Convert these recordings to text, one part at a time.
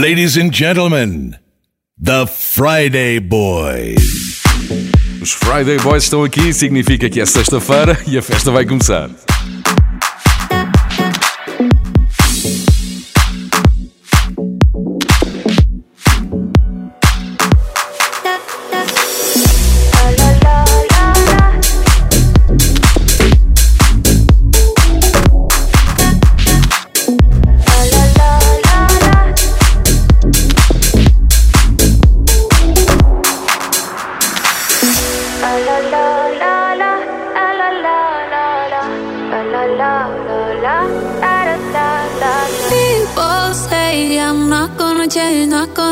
Ladies and gentlemen, the Friday Boys. Os Friday Boys estão aqui, significa que é sexta-feira e a festa vai começar.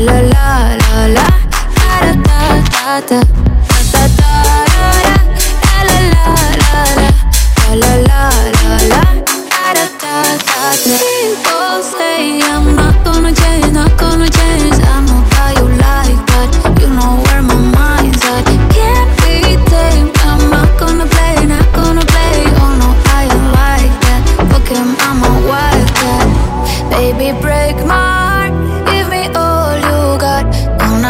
La la la la da da da da da da da da la la la la la la la la da da da da People say I'm not gonna change, not gonna change. I know how you like that. You know where my mind's at. Can't be tamed. I'm not gonna play, not gonna play. Oh no, I ain't like that. Fuck him, I'm a wildcat. Baby, break my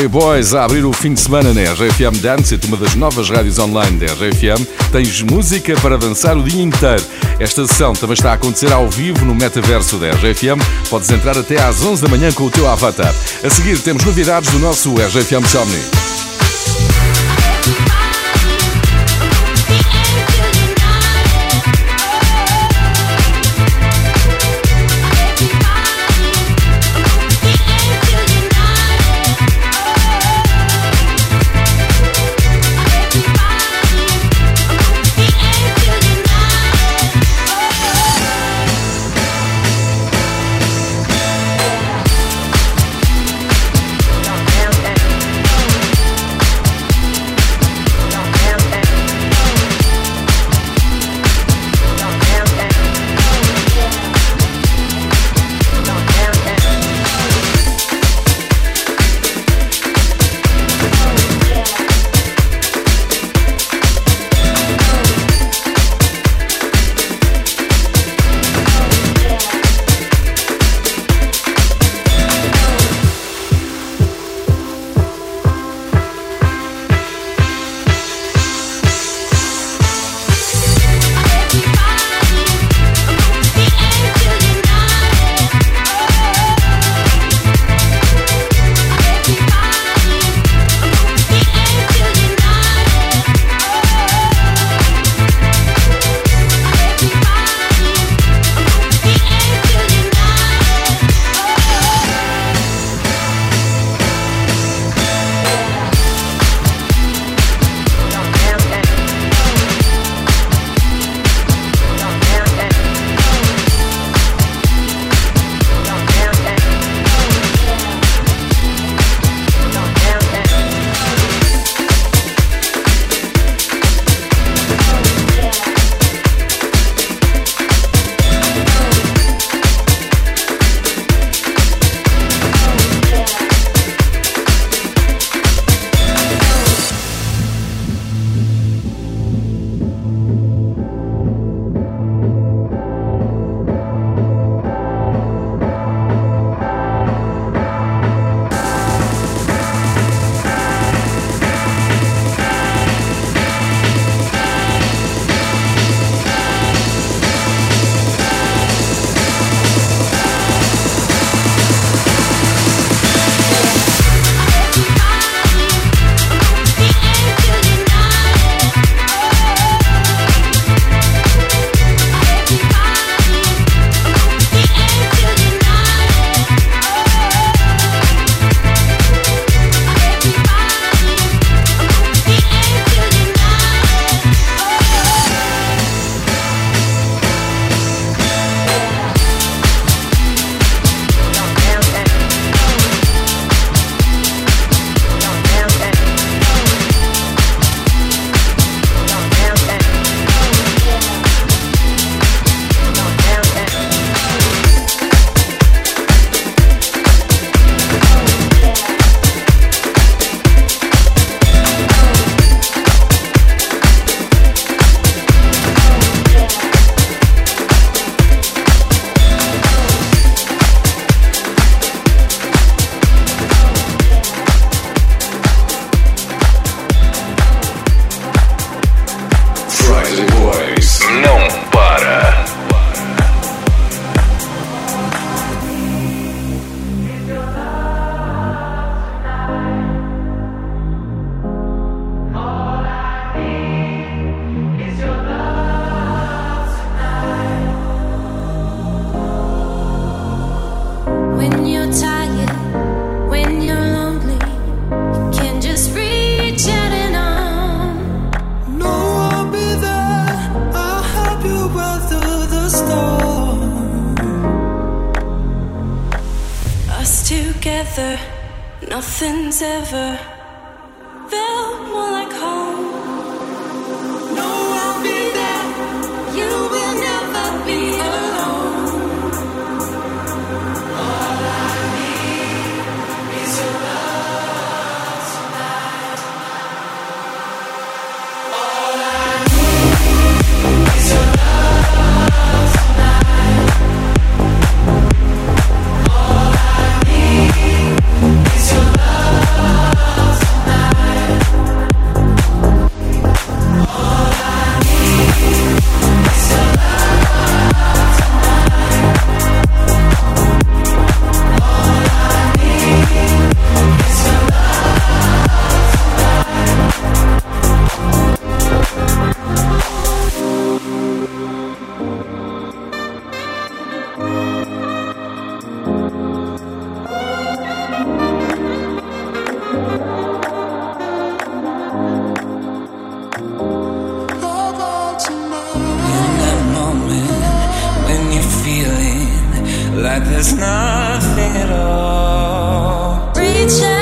Friday Boys a abrir o fim de semana na RFM Dance, uma das novas rádios online da RFM. Tens música para dançar o dia inteiro. Esta sessão também está a acontecer ao vivo no metaverso da RFM. Podes entrar até às 11 da manhã com o teu avatar. A seguir temos novidades do nosso RFM Somni. Love like there's nothing at all. Reach out.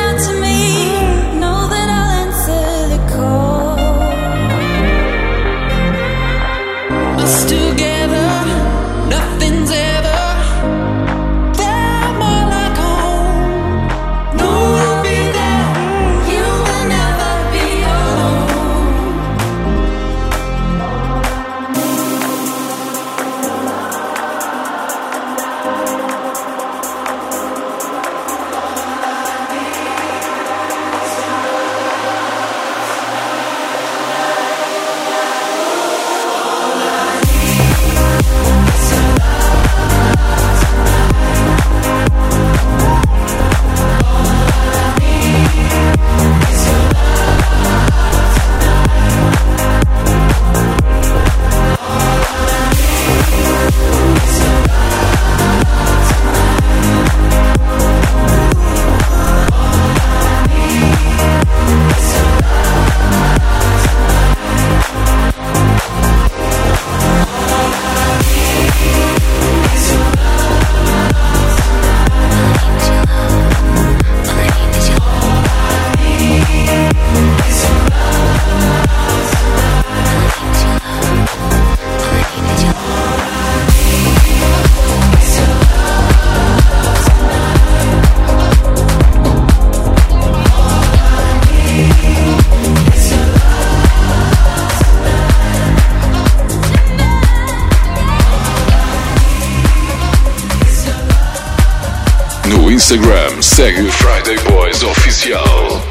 Instagram, segue o Friday Boys Oficial.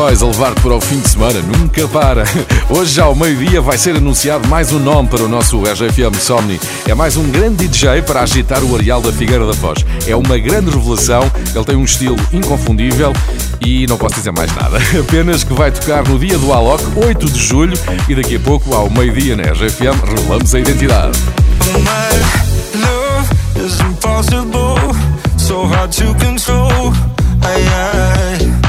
Boys a levar-te para o fim de semana, nunca para. Hoje, ao meio-dia, vai ser anunciado mais um nome para o nosso RGFM Somni. É mais um grande DJ para agitar o areal da Figueira da Foz. É uma grande revelação, ele tem um estilo inconfundível e não posso dizer mais nada. Apenas que vai tocar no dia do Alok, 8 de julho, e daqui a pouco, ao meio-dia na RGFM, revelamos a identidade. so hard to control. I, I,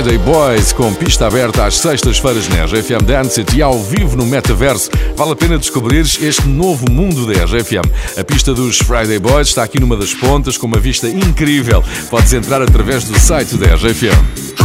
Friday Boys com pista aberta às sextas-feiras na RGFM Dance e ao vivo no Metaverso. Vale a pena descobrir este novo mundo da RGFM. A pista dos Friday Boys está aqui numa das pontas com uma vista incrível. Podes entrar através do site da RGFM.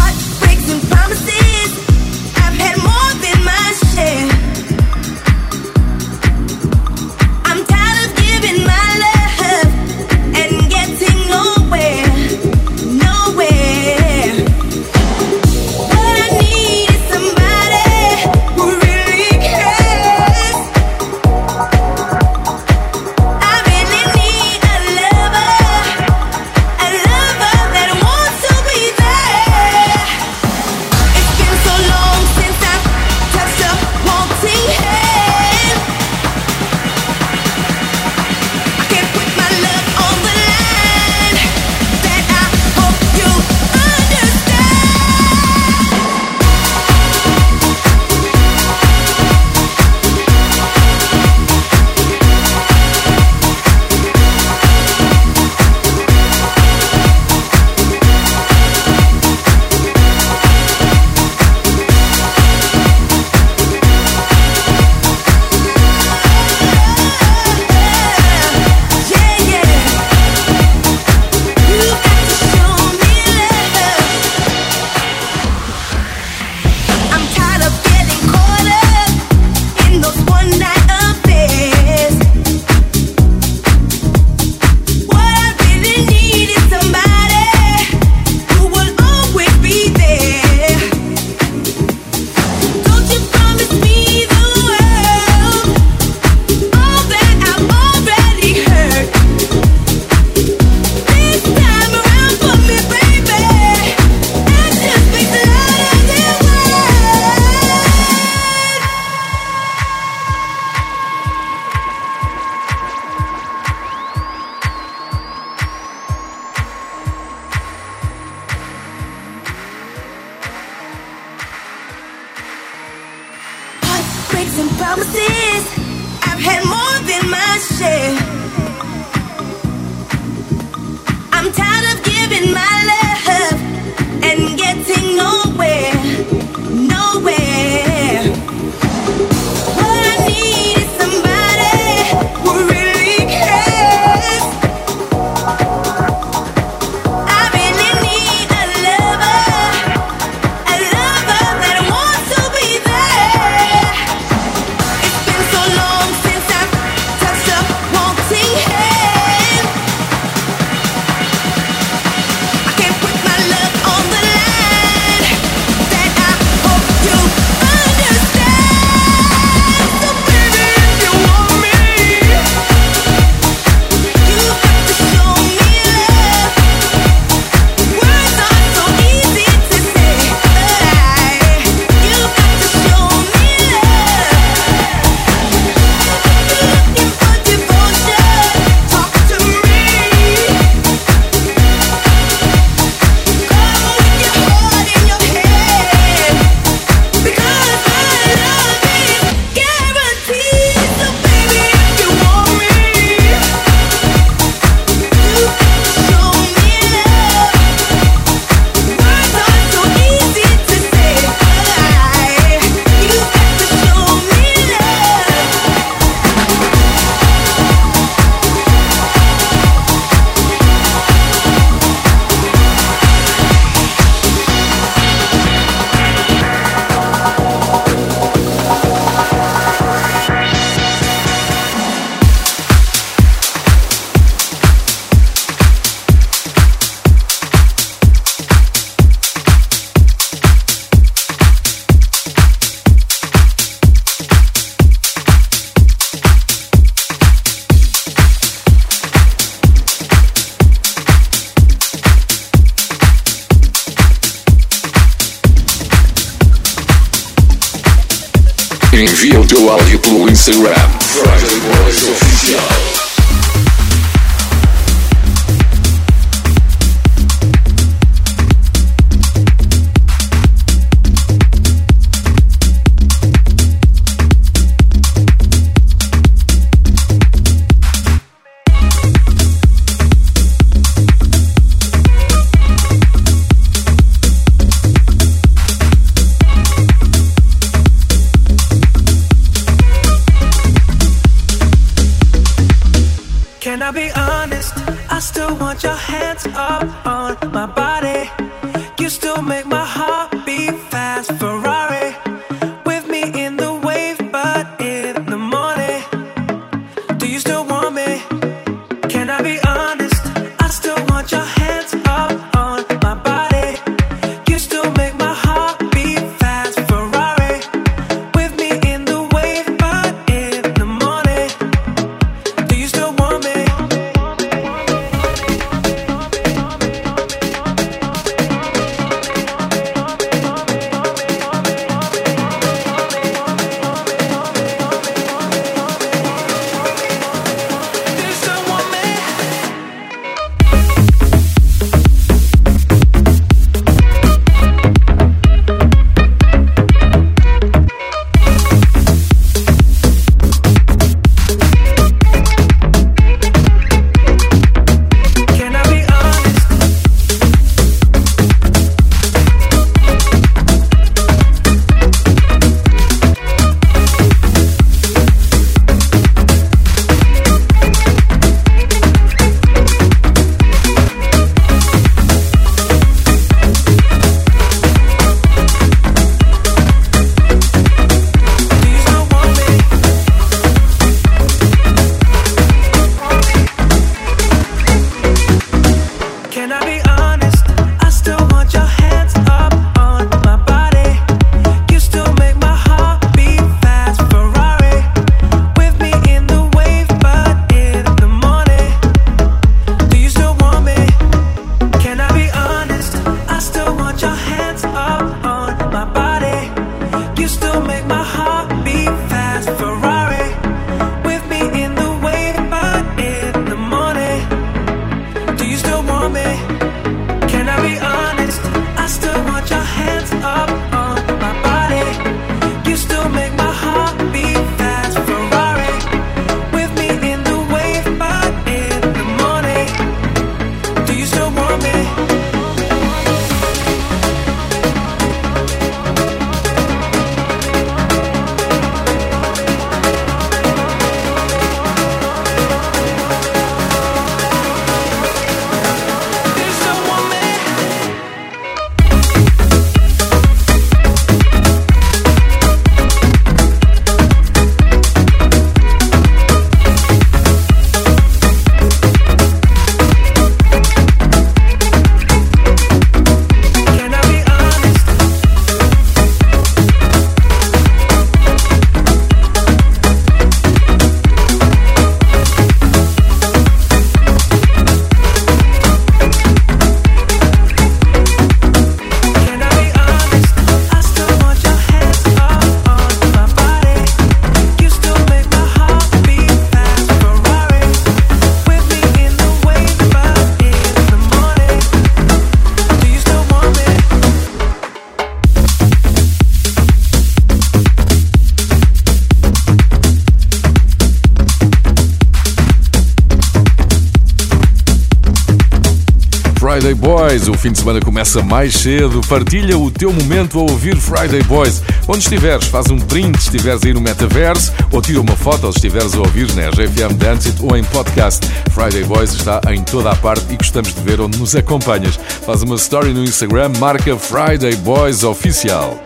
Boys. O fim de semana começa mais cedo. Partilha o teu momento a ouvir Friday Boys. Onde estiveres, faz um print se estiveres aí no metaverso ou tira uma foto se estiveres a ouvir na RFM Dance It ou em podcast. Friday Boys está em toda a parte e gostamos de ver onde nos acompanhas. Faz uma story no Instagram, marca Friday Boys Oficial.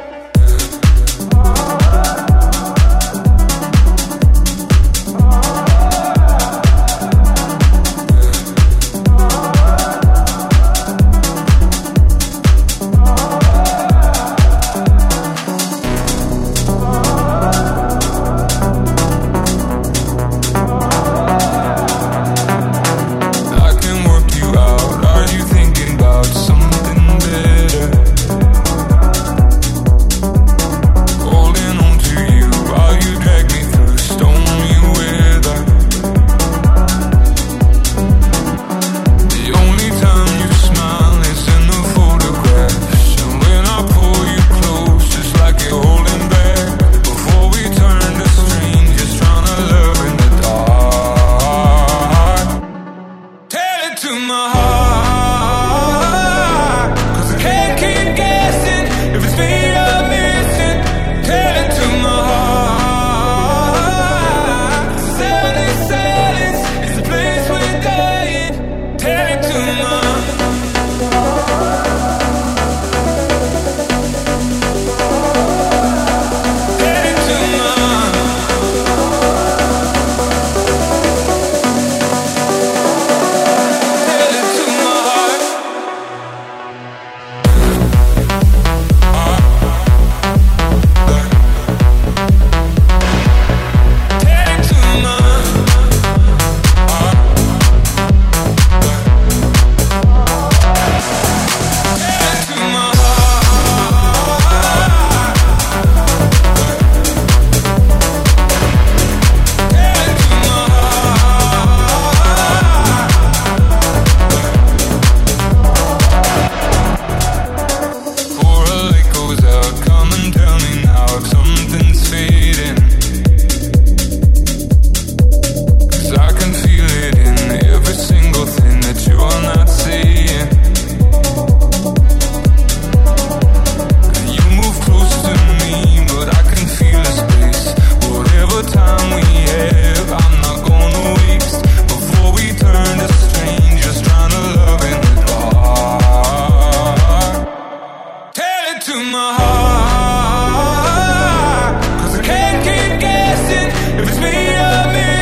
If it's me, or me.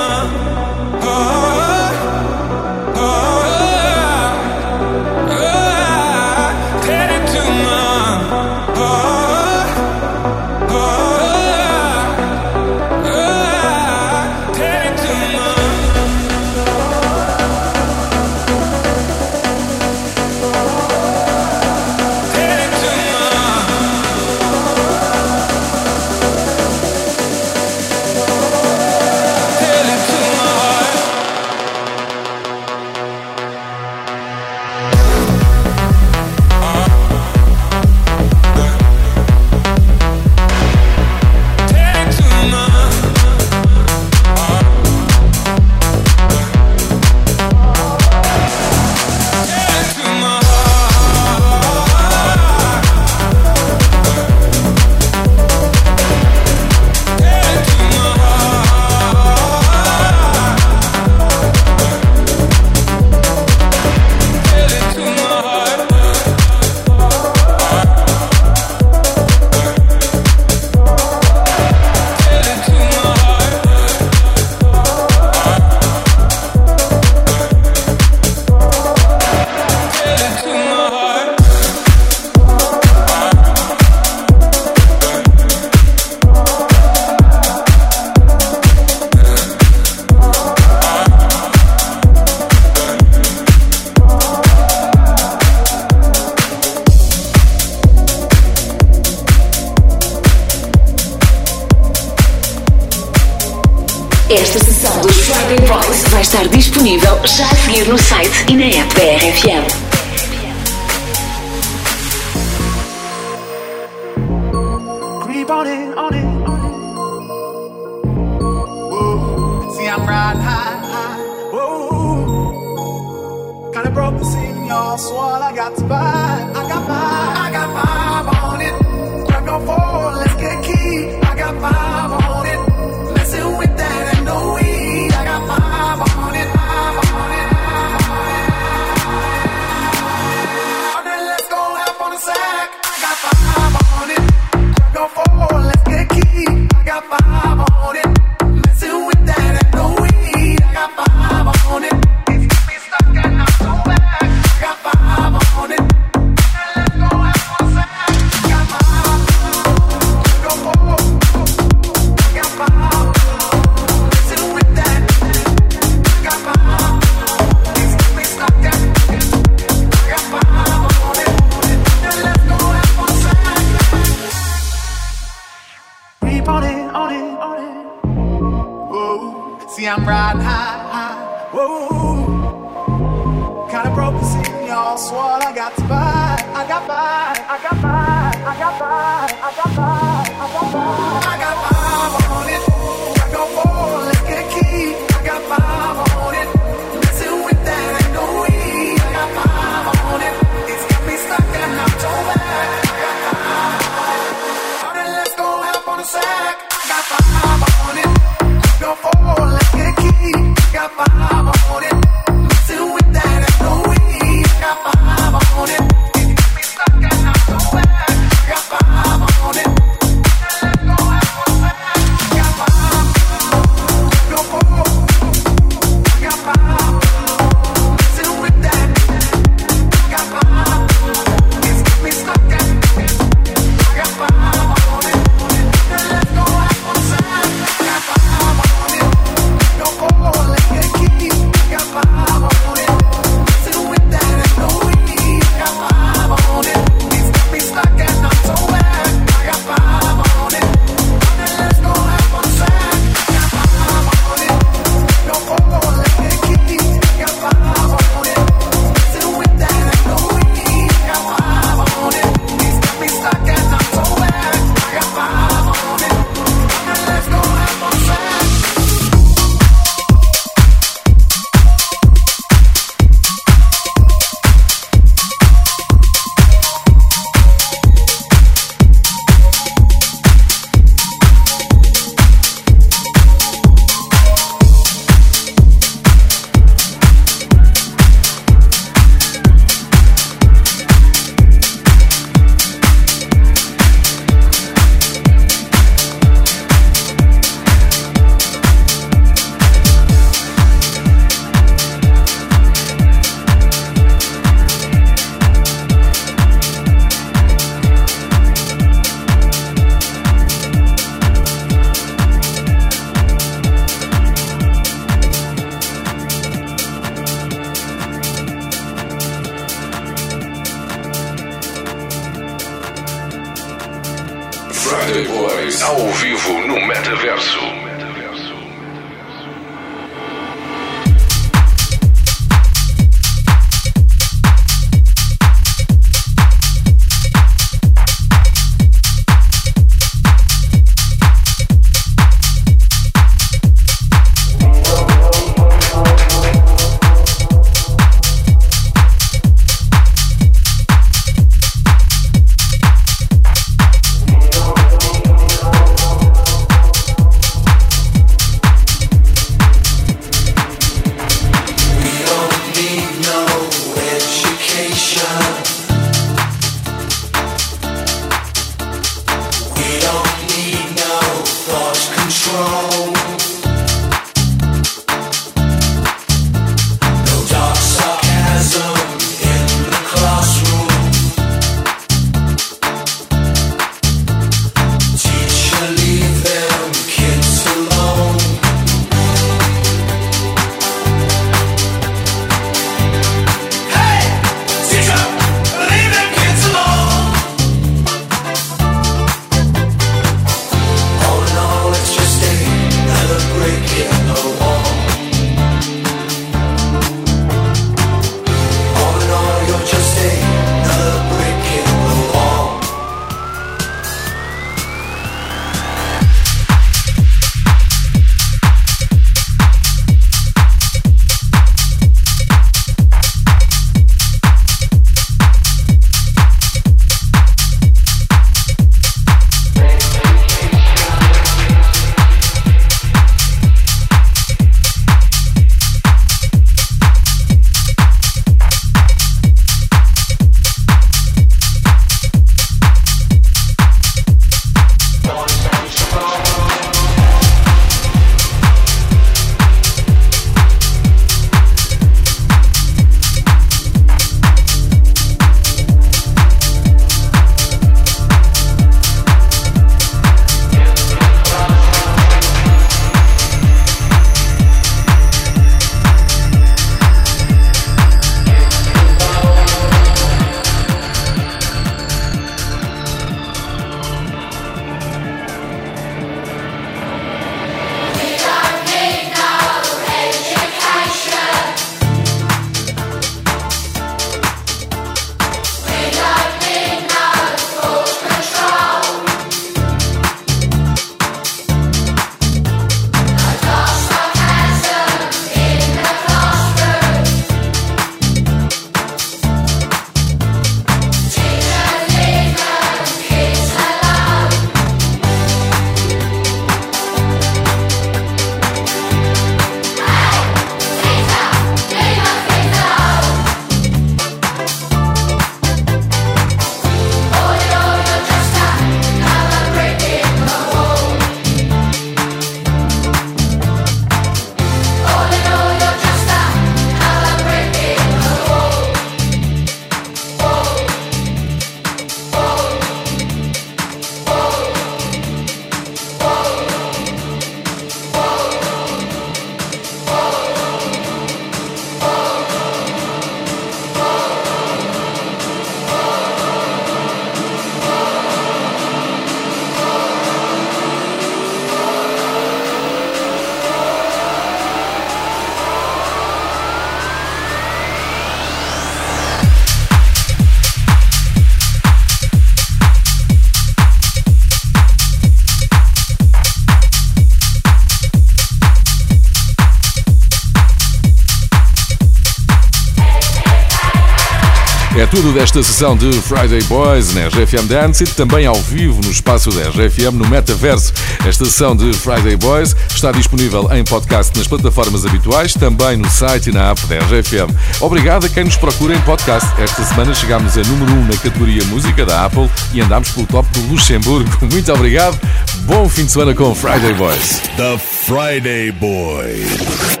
Tudo desta sessão de Friday Boys na RGFM Dance e também ao vivo no espaço da RGFM no Metaverso. Esta sessão de Friday Boys está disponível em podcast nas plataformas habituais, também no site e na app da RGFM. Obrigado a quem nos procura em podcast. Esta semana chegámos a número 1 na categoria Música da Apple e andámos pelo top do Luxemburgo. Muito obrigado. Bom fim de semana com Friday Boys. The Friday Boys.